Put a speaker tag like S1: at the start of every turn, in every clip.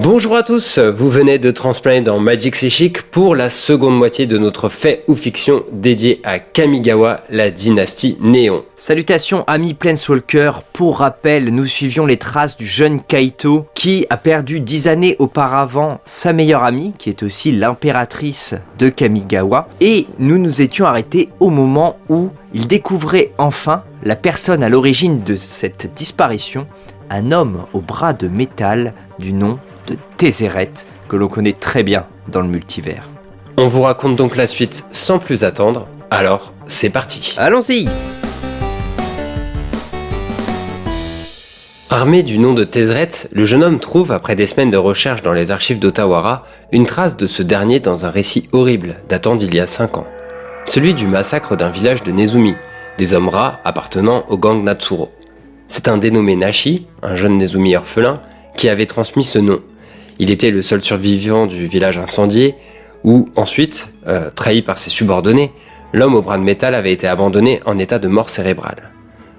S1: Bonjour à tous, vous venez de transplaner dans Magic Chic pour la seconde moitié de notre fait ou fiction dédié à Kamigawa, la dynastie Néon.
S2: Salutations amis Planeswalker, pour rappel, nous suivions les traces du jeune Kaito qui a perdu dix années auparavant sa meilleure amie, qui est aussi l'impératrice de Kamigawa, et nous nous étions arrêtés au moment où il découvrait enfin la personne à l'origine de cette disparition, un homme au bras de métal du nom de Tézéret, que l'on connaît très bien dans le multivers.
S1: On vous raconte donc la suite sans plus attendre, alors c'est parti.
S2: Allons-y
S1: Armé du nom de Tézret, le jeune homme trouve, après des semaines de recherche dans les archives d'Otawara, une trace de ce dernier dans un récit horrible datant d'il y a 5 ans. Celui du massacre d'un village de Nezumi, des hommes rats appartenant au gang Natsuro. C'est un dénommé Nashi, un jeune Nezumi orphelin, qui avait transmis ce nom, il était le seul survivant du village incendié, où ensuite, euh, trahi par ses subordonnés, l'homme au bras de métal avait été abandonné en état de mort cérébrale.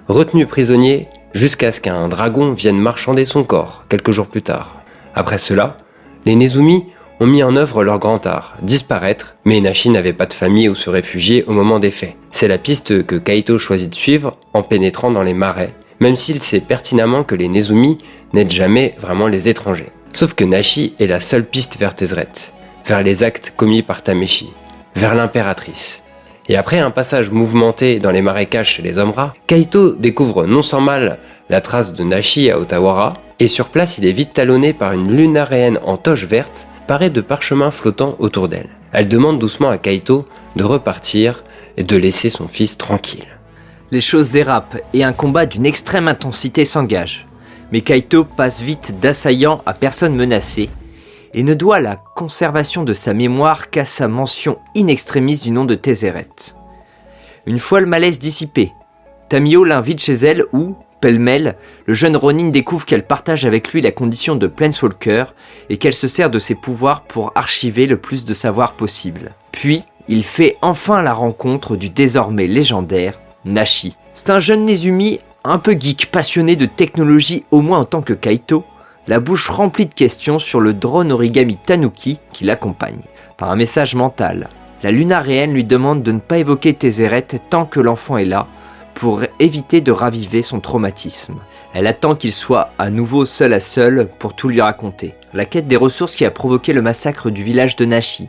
S1: Retenu prisonnier jusqu'à ce qu'un dragon vienne marchander son corps quelques jours plus tard. Après cela, les Nezumi ont mis en œuvre leur grand art, disparaître, mais Nashi n'avait pas de famille où se réfugier au moment des faits. C'est la piste que Kaito choisit de suivre en pénétrant dans les marais, même s'il sait pertinemment que les Nezumi n'aident jamais vraiment les étrangers. Sauf que Nashi est la seule piste vers Tezret, vers les actes commis par Tameshi, vers l'impératrice. Et après un passage mouvementé dans les marécages chez les Omra, Kaito découvre non sans mal la trace de Nashi à Otawara, et sur place il est vite talonné par une lunaréenne en toche verte, parée de parchemins flottants autour d'elle. Elle demande doucement à Kaito de repartir et de laisser son fils tranquille.
S2: Les choses dérapent et un combat d'une extrême intensité s'engage mais Kaito passe vite d'assaillant à personne menacée et ne doit la conservation de sa mémoire qu'à sa mention in extremis du nom de Tézéret. Une fois le malaise dissipé, Tamio l'invite chez elle où, pêle-mêle, le jeune Ronin découvre qu'elle partage avec lui la condition de Planeswalker et qu'elle se sert de ses pouvoirs pour archiver le plus de savoir possible. Puis, il fait enfin la rencontre du désormais légendaire Nashi. C'est un jeune Nezumi un peu geek, passionné de technologie au moins en tant que Kaito, la bouche remplie de questions sur le drone origami Tanuki qui l'accompagne. Par un message mental, la lunarienne lui demande de ne pas évoquer Tézéret tant que l'enfant est là, pour éviter de raviver son traumatisme. Elle attend qu'il soit à nouveau seul à seul pour tout lui raconter. La quête des ressources qui a provoqué le massacre du village de Nashi,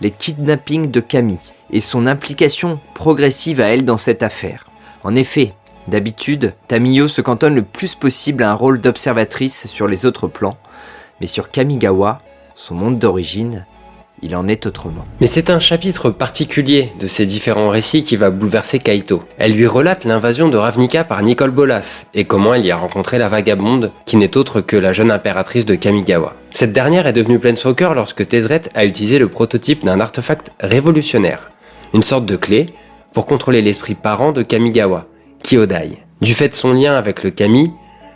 S2: les kidnappings de Camille et son implication progressive à elle dans cette affaire. En effet, D'habitude, Tamiyo se cantonne le plus possible à un rôle d'observatrice sur les autres plans, mais sur Kamigawa, son monde d'origine, il en est autrement.
S1: Mais c'est un chapitre particulier de ces différents récits qui va bouleverser Kaito. Elle lui relate l'invasion de Ravnica par Nicole Bolas et comment elle y a rencontré la vagabonde qui n'est autre que la jeune impératrice de Kamigawa. Cette dernière est devenue Planeswalker lorsque Tezret a utilisé le prototype d'un artefact révolutionnaire, une sorte de clé pour contrôler l'esprit parent de Kamigawa, Kyodai. Du fait de son lien avec le Kami,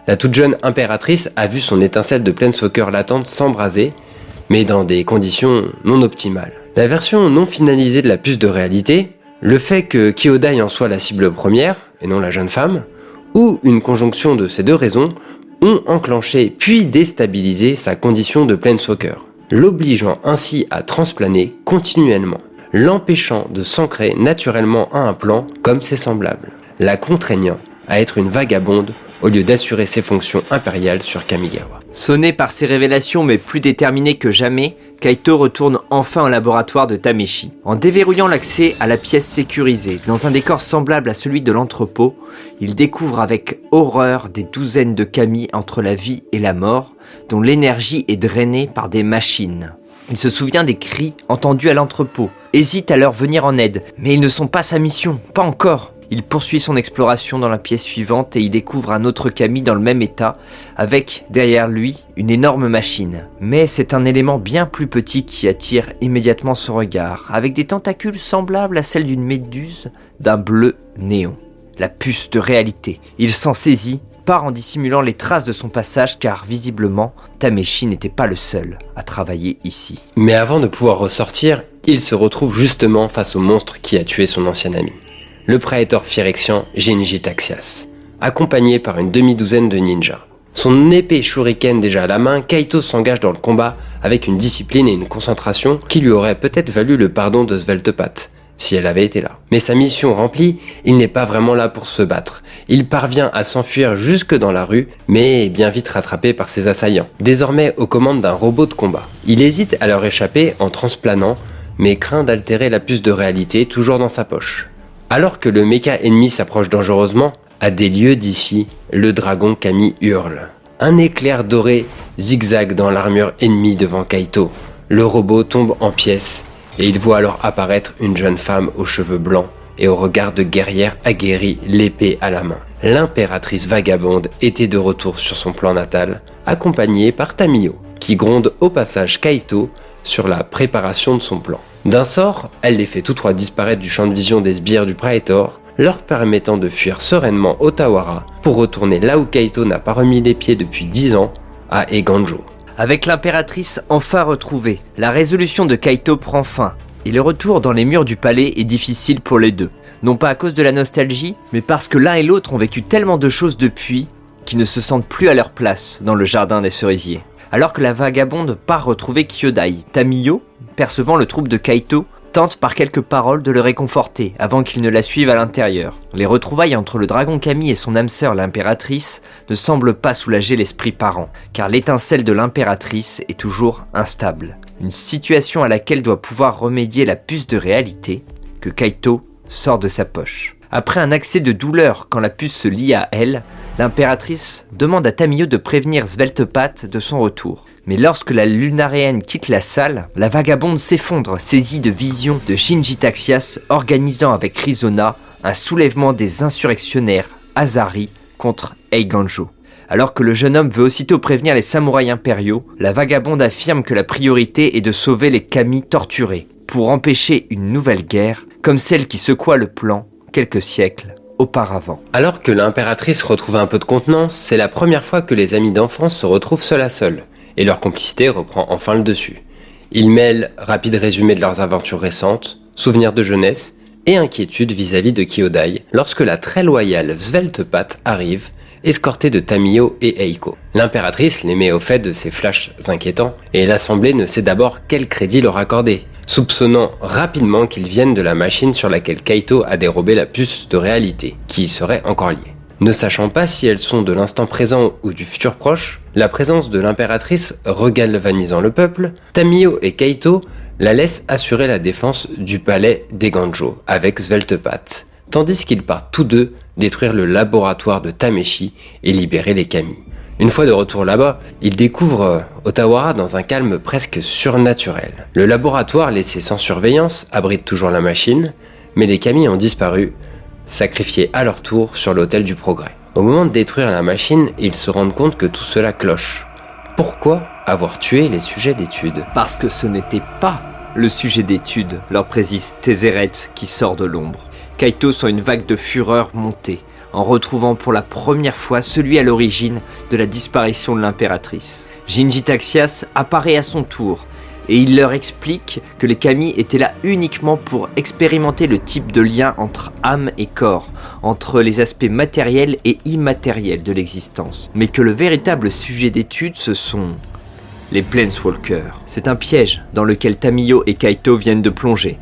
S1: la toute jeune impératrice a vu son étincelle de Planeswalker latente s'embraser, mais dans des conditions non optimales. La version non finalisée de la puce de réalité, le fait que Kyodai en soit la cible première, et non la jeune femme, ou une conjonction de ces deux raisons, ont enclenché puis déstabilisé sa condition de Planeswalker, l'obligeant ainsi à transplaner continuellement, l'empêchant de s'ancrer naturellement à un plan comme ses semblables la contraignant à être une vagabonde au lieu d'assurer ses fonctions impériales sur Kamigawa.
S2: Sonné par ces révélations mais plus déterminé que jamais, Kaito retourne enfin au laboratoire de Tameshi. En déverrouillant l'accès à la pièce sécurisée, dans un décor semblable à celui de l'entrepôt, il découvre avec horreur des douzaines de Kami entre la vie et la mort, dont l'énergie est drainée par des machines. Il se souvient des cris entendus à l'entrepôt, hésite à leur venir en aide, mais ils ne sont pas sa mission, pas encore. Il poursuit son exploration dans la pièce suivante et y découvre un autre Camille dans le même état, avec derrière lui une énorme machine. Mais c'est un élément bien plus petit qui attire immédiatement son regard, avec des tentacules semblables à celles d'une méduse d'un bleu néon. La puce de réalité. Il s'en saisit, part en dissimulant les traces de son passage car visiblement Tameshi n'était pas le seul à travailler ici.
S1: Mais avant de pouvoir ressortir, il se retrouve justement face au monstre qui a tué son ancien ami le praetor Phyrexian Genji Taxias, accompagné par une demi-douzaine de ninjas. Son épée shuriken déjà à la main, Kaito s'engage dans le combat avec une discipline et une concentration qui lui auraient peut-être valu le pardon de Sveltepat, si elle avait été là. Mais sa mission remplie, il n'est pas vraiment là pour se battre. Il parvient à s'enfuir jusque dans la rue, mais est bien vite rattrapé par ses assaillants, désormais aux commandes d'un robot de combat. Il hésite à leur échapper en transplanant, mais craint d'altérer la puce de réalité toujours dans sa poche. Alors que le méca ennemi s'approche dangereusement, à des lieux d'ici, le dragon Kami hurle. Un éclair doré zigzague dans l'armure ennemie devant Kaito. Le robot tombe en pièces et il voit alors apparaître une jeune femme aux cheveux blancs et au regard de guerrière aguerrie, l'épée à la main. L'impératrice vagabonde était de retour sur son plan natal, accompagnée par Tamiyo, qui gronde au passage Kaito sur la préparation de son plan. D'un sort, elle les fait tous trois disparaître du champ de vision des sbires du Praetor, leur permettant de fuir sereinement Otawara pour retourner là où Kaito n'a pas remis les pieds depuis 10 ans, à Eganjo.
S2: Avec l'impératrice enfin retrouvée, la résolution de Kaito prend fin, et le retour dans les murs du palais est difficile pour les deux. Non pas à cause de la nostalgie, mais parce que l'un et l'autre ont vécu tellement de choses depuis qu'ils ne se sentent plus à leur place dans le jardin des cerisiers. Alors que la vagabonde part retrouver Kyodai, Tamiyo, percevant le trouble de Kaito, tente par quelques paroles de le réconforter avant qu'il ne la suive à l'intérieur. Les retrouvailles entre le dragon Camille et son âme sœur l'impératrice ne semblent pas soulager l'esprit parent, car l'étincelle de l'impératrice est toujours instable. Une situation à laquelle doit pouvoir remédier la puce de réalité que Kaito sort de sa poche. Après un accès de douleur quand la puce se lie à elle, l'impératrice demande à Tamiyo de prévenir Sveltepat de son retour. Mais lorsque la lunaréenne quitte la salle, la vagabonde s'effondre, saisie de visions de Shinji Taxias organisant avec Rizona un soulèvement des insurrectionnaires Azari contre Eiganjo. Alors que le jeune homme veut aussitôt prévenir les samouraïs impériaux, la vagabonde affirme que la priorité est de sauver les Kami torturés, pour empêcher une nouvelle guerre, comme celle qui secoua le plan quelques siècles auparavant.
S1: Alors que l'impératrice retrouve un peu de contenance, c'est la première fois que les amis d'enfance se retrouvent seul à seul et leur complicité reprend enfin le dessus. Ils mêlent rapide résumé de leurs aventures récentes, souvenirs de jeunesse et inquiétudes vis-à-vis de Kyodai lorsque la très loyale Sveltepat arrive, escortée de Tamiyo et Eiko. L'impératrice les met au fait de ces flashs inquiétants et l'assemblée ne sait d'abord quel crédit leur accorder, soupçonnant rapidement qu'ils viennent de la machine sur laquelle Kaito a dérobé la puce de réalité, qui y serait encore liée. Ne sachant pas si elles sont de l'instant présent ou du futur proche, la présence de l'impératrice regalvanisant le peuple, Tamiyo et Kaito la laissent assurer la défense du palais d'Eganjo avec Sveltepat, tandis qu'ils partent tous deux détruire le laboratoire de Tameshi et libérer les Kami. Une fois de retour là-bas, ils découvrent Otawara dans un calme presque surnaturel. Le laboratoire laissé sans surveillance abrite toujours la machine, mais les Kami ont disparu sacrifiés à leur tour sur l'autel du progrès. Au moment de détruire la machine, ils se rendent compte que tout cela cloche. Pourquoi avoir tué les sujets d'études
S2: Parce que ce n'était pas le sujet d'étude, leur précise Tézéret qui sort de l'ombre. Kaito sent une vague de fureur monter, en retrouvant pour la première fois celui à l'origine de la disparition de l'impératrice. Jinji Taxias apparaît à son tour, et il leur explique que les Kami étaient là uniquement pour expérimenter le type de lien entre âme et corps, entre les aspects matériels et immatériels de l'existence, mais que le véritable sujet d'étude ce sont les Planeswalkers. C'est un piège dans lequel Tamiyo et Kaito viennent de plonger.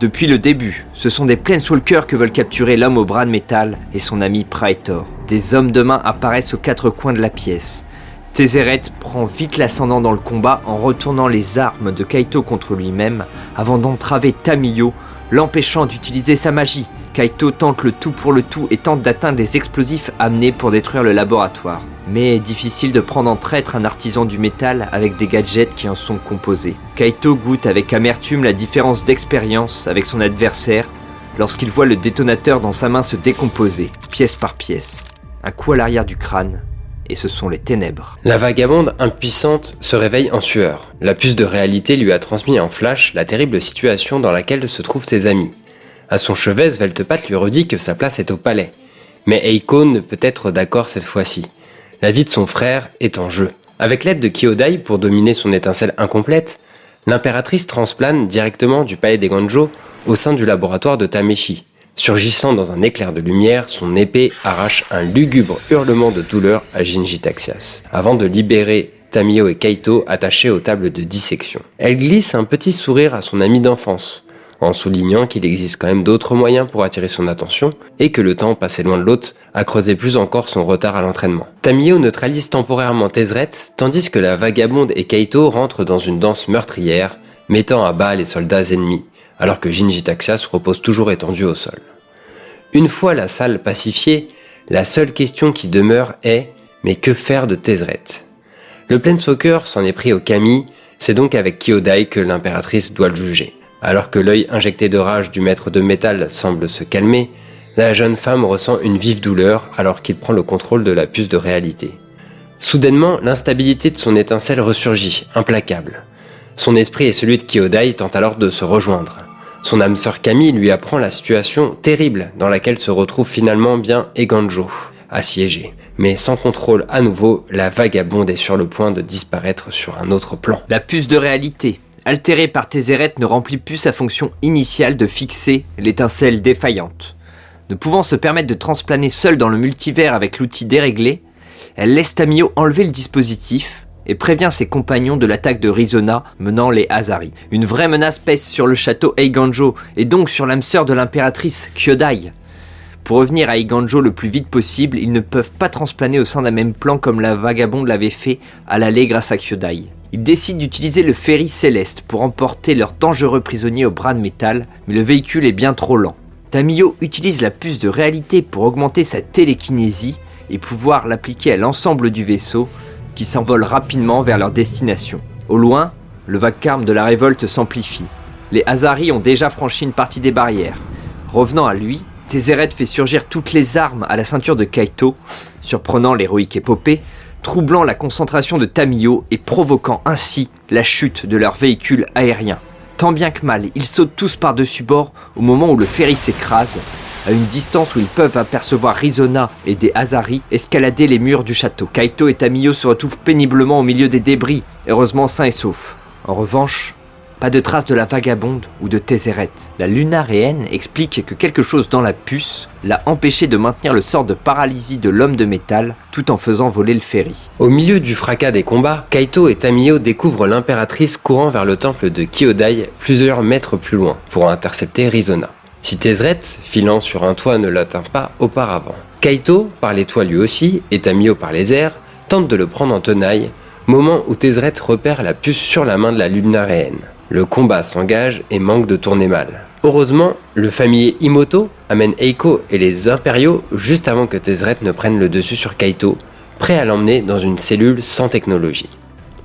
S2: Depuis le début, ce sont des Planeswalkers que veulent capturer l'homme au bras de métal et son ami Praetor. Des hommes de main apparaissent aux quatre coins de la pièce. Tézéret prend vite l'ascendant dans le combat en retournant les armes de Kaito contre lui-même avant d'entraver Tamiyo, l'empêchant d'utiliser sa magie. Kaito tente le tout pour le tout et tente d'atteindre les explosifs amenés pour détruire le laboratoire. Mais difficile de prendre en traître un artisan du métal avec des gadgets qui en sont composés. Kaito goûte avec amertume la différence d'expérience avec son adversaire lorsqu'il voit le détonateur dans sa main se décomposer, pièce par pièce. Un coup à l'arrière du crâne, et ce sont les ténèbres.
S1: La vagabonde impuissante se réveille en sueur. La puce de réalité lui a transmis en flash la terrible situation dans laquelle se trouvent ses amis. À son chevet, Sveltepat lui redit que sa place est au palais. Mais Eiko ne peut être d'accord cette fois-ci. La vie de son frère est en jeu. Avec l'aide de Kyodai pour dominer son étincelle incomplète, l'impératrice transplane directement du palais des Ganjo au sein du laboratoire de Tameshi, Surgissant dans un éclair de lumière, son épée arrache un lugubre hurlement de douleur à Jinji Taxias, avant de libérer Tamio et Kaito attachés aux tables de dissection. Elle glisse un petit sourire à son ami d'enfance, en soulignant qu'il existe quand même d'autres moyens pour attirer son attention et que le temps passé loin de l'autre a creusé plus encore son retard à l'entraînement. Tamio neutralise temporairement Tezret tandis que la vagabonde et Kaito rentrent dans une danse meurtrière, mettant à bas les soldats ennemis, alors que Taxias repose toujours étendu au sol. Une fois la salle pacifiée, la seule question qui demeure est mais que faire de Tezret Le Planeswalker s'en est pris au Kami, c'est donc avec Kyodai que l'impératrice doit le juger. Alors que l'œil injecté de rage du maître de métal semble se calmer, la jeune femme ressent une vive douleur alors qu'il prend le contrôle de la puce de réalité. Soudainement, l'instabilité de son étincelle ressurgit, implacable. Son esprit et celui de Kyodai tentent alors de se rejoindre. Son âme sœur Camille lui apprend la situation terrible dans laquelle se retrouve finalement bien Eganjo, assiégé. Mais sans contrôle à nouveau, la vagabonde est sur le point de disparaître sur un autre plan.
S2: La puce de réalité, altérée par Tézéret, ne remplit plus sa fonction initiale de fixer l'étincelle défaillante. Ne pouvant se permettre de transplaner seule dans le multivers avec l'outil déréglé, elle laisse Tamio enlever le dispositif et prévient ses compagnons de l'attaque de Rizona menant les Hazari. Une vraie menace pèse sur le château Eiganjo et donc sur l'âme sœur de l'impératrice Kyodai. Pour revenir à Eiganjo le plus vite possible, ils ne peuvent pas transplaner au sein d'un même plan comme la vagabonde l'avait fait à l'aller grâce à Kyodai. Ils décident d'utiliser le ferry céleste pour emporter leur dangereux prisonnier au bras de métal, mais le véhicule est bien trop lent. Tamio utilise la puce de réalité pour augmenter sa télékinésie et pouvoir l'appliquer à l'ensemble du vaisseau, qui s'envole rapidement vers leur destination. Au loin, le vacarme de la révolte s'amplifie. Les Hazari ont déjà franchi une partie des barrières. Revenant à lui, Tézéret fait surgir toutes les armes à la ceinture de Kaito, surprenant l'héroïque épopée, troublant la concentration de Tamio et provoquant ainsi la chute de leur véhicule aérien. Tant bien que mal, ils sautent tous par-dessus bord au moment où le ferry s'écrase, à une distance où ils peuvent apercevoir Rizona et des Hazari escalader les murs du château. Kaito et Tamio se retrouvent péniblement au milieu des débris, heureusement sains et saufs. En revanche, pas de traces de la vagabonde ou de Tézéret. La lunaréenne explique que quelque chose dans la puce l'a empêché de maintenir le sort de paralysie de l'homme de métal tout en faisant voler le ferry.
S1: Au milieu du fracas des combats, Kaito et Tamio découvrent l'impératrice courant vers le temple de Kyodai plusieurs mètres plus loin pour intercepter Rizona. Si Tézret, filant sur un toit, ne l'atteint pas auparavant. Kaito, par les toits lui aussi, et Tamio par les airs, tente de le prendre en tenaille, moment où Tézret repère la puce sur la main de la lunaréenne. Le combat s'engage et manque de tourner mal. Heureusement, le familier Imoto amène Eiko et les impériaux juste avant que Tézret ne prenne le dessus sur Kaito, prêt à l'emmener dans une cellule sans technologie.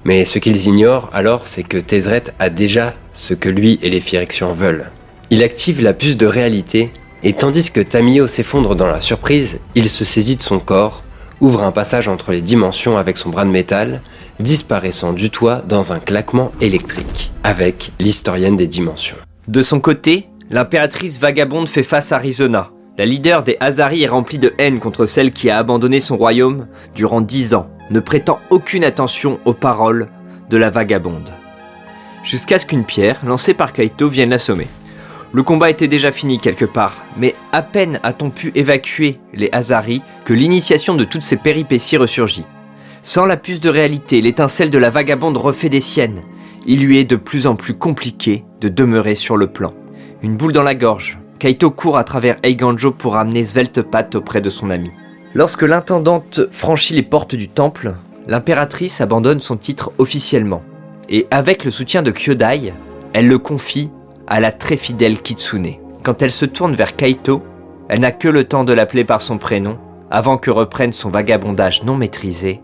S1: Mais ce qu'ils ignorent alors, c'est que Tézret a déjà ce que lui et les Phyrexians veulent. Il active la puce de réalité, et tandis que Tamio s'effondre dans la surprise, il se saisit de son corps, ouvre un passage entre les dimensions avec son bras de métal, disparaissant du toit dans un claquement électrique, avec l'historienne des dimensions.
S2: De son côté, l'impératrice vagabonde fait face à Rizona. La leader des Hazari est remplie de haine contre celle qui a abandonné son royaume durant dix ans, ne prêtant aucune attention aux paroles de la vagabonde. Jusqu'à ce qu'une pierre, lancée par Kaito, vienne l'assommer. Le combat était déjà fini quelque part, mais à peine a-t-on pu évacuer les Hazari que l'initiation de toutes ces péripéties ressurgit. Sans la puce de réalité, l'étincelle de la vagabonde refait des siennes. Il lui est de plus en plus compliqué de demeurer sur le plan. Une boule dans la gorge, Kaito court à travers Eiganjo pour ramener Sveltepat auprès de son ami. Lorsque l'intendante franchit les portes du temple, l'impératrice abandonne son titre officiellement. Et avec le soutien de Kyodai, elle le confie à la très fidèle Kitsune. Quand elle se tourne vers Kaito, elle n'a que le temps de l'appeler par son prénom avant que reprenne son vagabondage non maîtrisé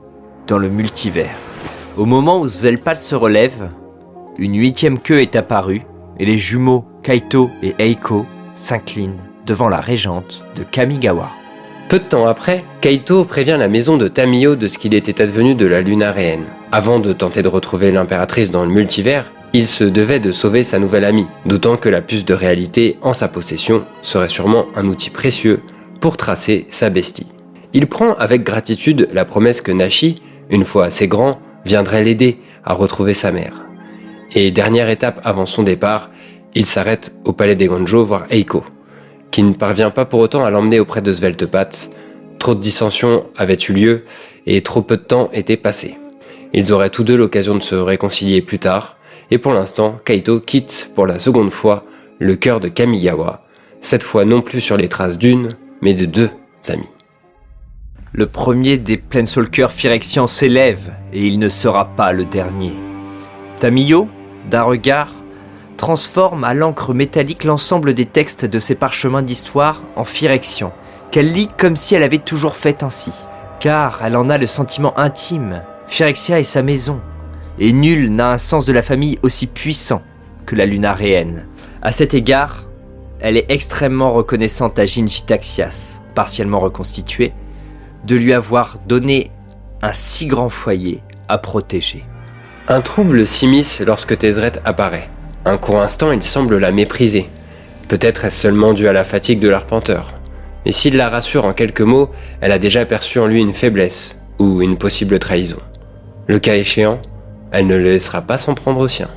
S2: dans le multivers. Au moment où Zelpal se relève, une huitième queue est apparue et les jumeaux Kaito et Eiko s'inclinent devant la régente de Kamigawa.
S1: Peu de temps après, Kaito prévient la maison de Tamio de ce qu'il était advenu de la lunaréenne. Avant de tenter de retrouver l'impératrice dans le multivers, il se devait de sauver sa nouvelle amie, d'autant que la puce de réalité en sa possession serait sûrement un outil précieux pour tracer sa bestie. Il prend avec gratitude la promesse que Nashi, une fois assez grand, viendrait l'aider à retrouver sa mère. Et dernière étape avant son départ, il s'arrête au palais des Gonjo voir Eiko. qui ne parvient pas pour autant à l'emmener auprès de Sveltepat. Trop de dissensions avaient eu lieu et trop peu de temps était passé. Ils auraient tous deux l'occasion de se réconcilier plus tard, et pour l'instant, Kaito quitte pour la seconde fois le cœur de Kamigawa, cette fois non plus sur les traces d'une, mais de deux amis.
S2: Le premier des Planeswalkers Phyrexians s'élève, et il ne sera pas le dernier. Tamiyo, d'un regard, transforme à l'encre métallique l'ensemble des textes de ses parchemins d'histoire en Phyrexian, qu'elle lit comme si elle avait toujours fait ainsi. Car elle en a le sentiment intime, Phyrexia est sa maison, et nul n'a un sens de la famille aussi puissant que la lunaréenne. À cet égard, elle est extrêmement reconnaissante à Jinji Taxias, partiellement reconstitué, de lui avoir donné un si grand foyer à protéger.
S1: Un trouble s'immisce lorsque Tézret apparaît. Un court instant, il semble la mépriser. Peut-être est-ce seulement dû à la fatigue de l'arpenteur. Mais s'il la rassure en quelques mots, elle a déjà perçu en lui une faiblesse ou une possible trahison. Le cas échéant, elle ne le laissera pas s'en prendre au sien.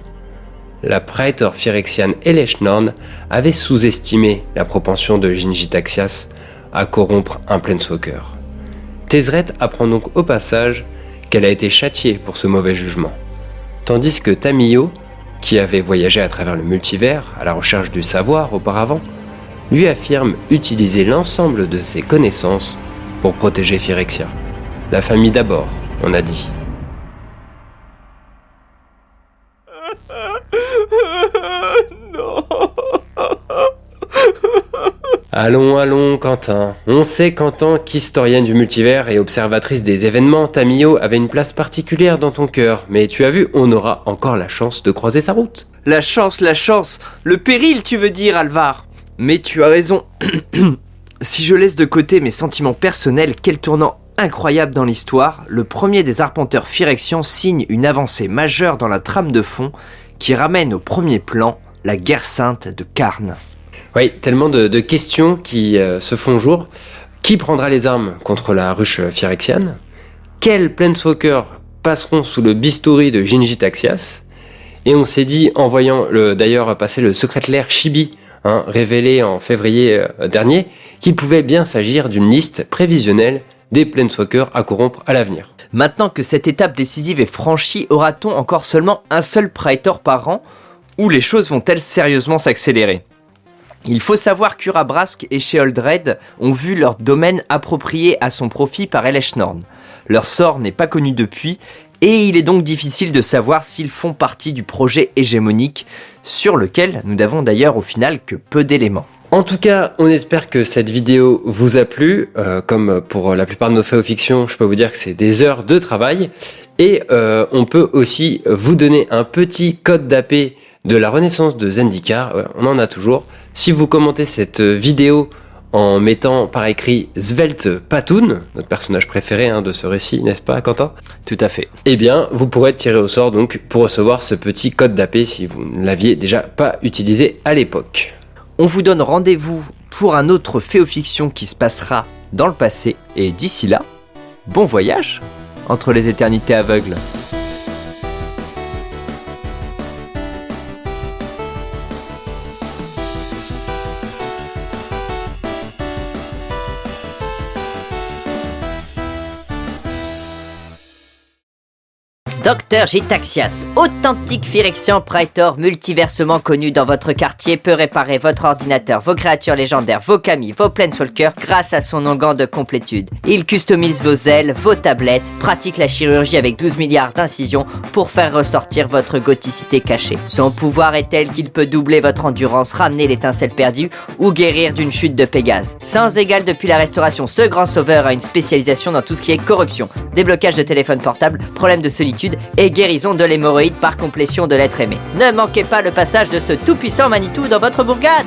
S1: La praetor phyrexiane Eleshnorn avait sous-estimé la propension de Jinji Taxias à corrompre un Planeswalker. Tézret apprend donc au passage qu'elle a été châtiée pour ce mauvais jugement, tandis que Tamiyo, qui avait voyagé à travers le multivers à la recherche du savoir auparavant, lui affirme utiliser l'ensemble de ses connaissances pour protéger Phyrexia. La famille d'abord, on a dit. Allons, allons, Quentin. On sait qu'en tant qu'historienne du multivers et observatrice des événements, Tamio avait une place particulière dans ton cœur. Mais tu as vu, on aura encore la chance de croiser sa route.
S2: La chance, la chance Le péril, tu veux dire, Alvar Mais tu as raison. si je laisse de côté mes sentiments personnels, quel tournant incroyable dans l'histoire, le premier des arpenteurs Phyrexians signe une avancée majeure dans la trame de fond qui ramène au premier plan la guerre sainte de Karn.
S1: Oui, tellement de, questions qui euh, se font jour. Qui prendra les armes contre la ruche phyrexiane? Quels planeswalkers passeront sous le bistouri de Jinji Taxias Et on s'est dit, en voyant d'ailleurs passer le secrétaire Chibi, hein, révélé en février euh, dernier, qu'il pouvait bien s'agir d'une liste prévisionnelle des planeswalkers à corrompre à l'avenir.
S2: Maintenant que cette étape décisive est franchie, aura-t-on encore seulement un seul Praetor par an? Ou les choses vont-elles sérieusement s'accélérer? Il faut savoir qu'Urabrask et Sheoldred ont vu leur domaine approprié à son profit par Eleshnorn. Leur sort n'est pas connu depuis, et il est donc difficile de savoir s'ils font partie du projet hégémonique, sur lequel nous n'avons d'ailleurs au final que peu d'éléments.
S1: En tout cas, on espère que cette vidéo vous a plu. Euh, comme pour la plupart de nos faits fiction, je peux vous dire que c'est des heures de travail. Et euh, on peut aussi vous donner un petit code d'AP de la renaissance de Zendikar. on en a toujours. Si vous commentez cette vidéo en mettant par écrit Svelte Patoun, notre personnage préféré hein, de ce récit, n'est-ce pas Quentin?
S2: Tout à fait.
S1: Eh bien, vous pourrez tiré au sort donc pour recevoir ce petit code d'AP si vous ne l'aviez déjà pas utilisé à l'époque.
S2: On vous donne rendez-vous pour un autre fiction qui se passera dans le passé et d'ici là, bon voyage entre les éternités aveugles.
S3: Docteur Gitaxias, authentique Phyrexian Praetor multiversement connu dans votre quartier, peut réparer votre ordinateur, vos créatures légendaires, vos camis, vos planeswalkers grâce à son onguent de complétude. Il customise vos ailes, vos tablettes, pratique la chirurgie avec 12 milliards d'incisions pour faire ressortir votre goticité cachée. Son pouvoir est tel qu'il peut doubler votre endurance, ramener l'étincelle perdue ou guérir d'une chute de Pégase. Sans égal depuis la restauration, ce grand sauveur a une spécialisation dans tout ce qui est corruption, déblocage de téléphone portable, problème de solitude et guérison de l'hémorroïde par complétion de l'être aimé. Ne manquez pas le passage de ce tout-puissant Manitou dans votre bourgade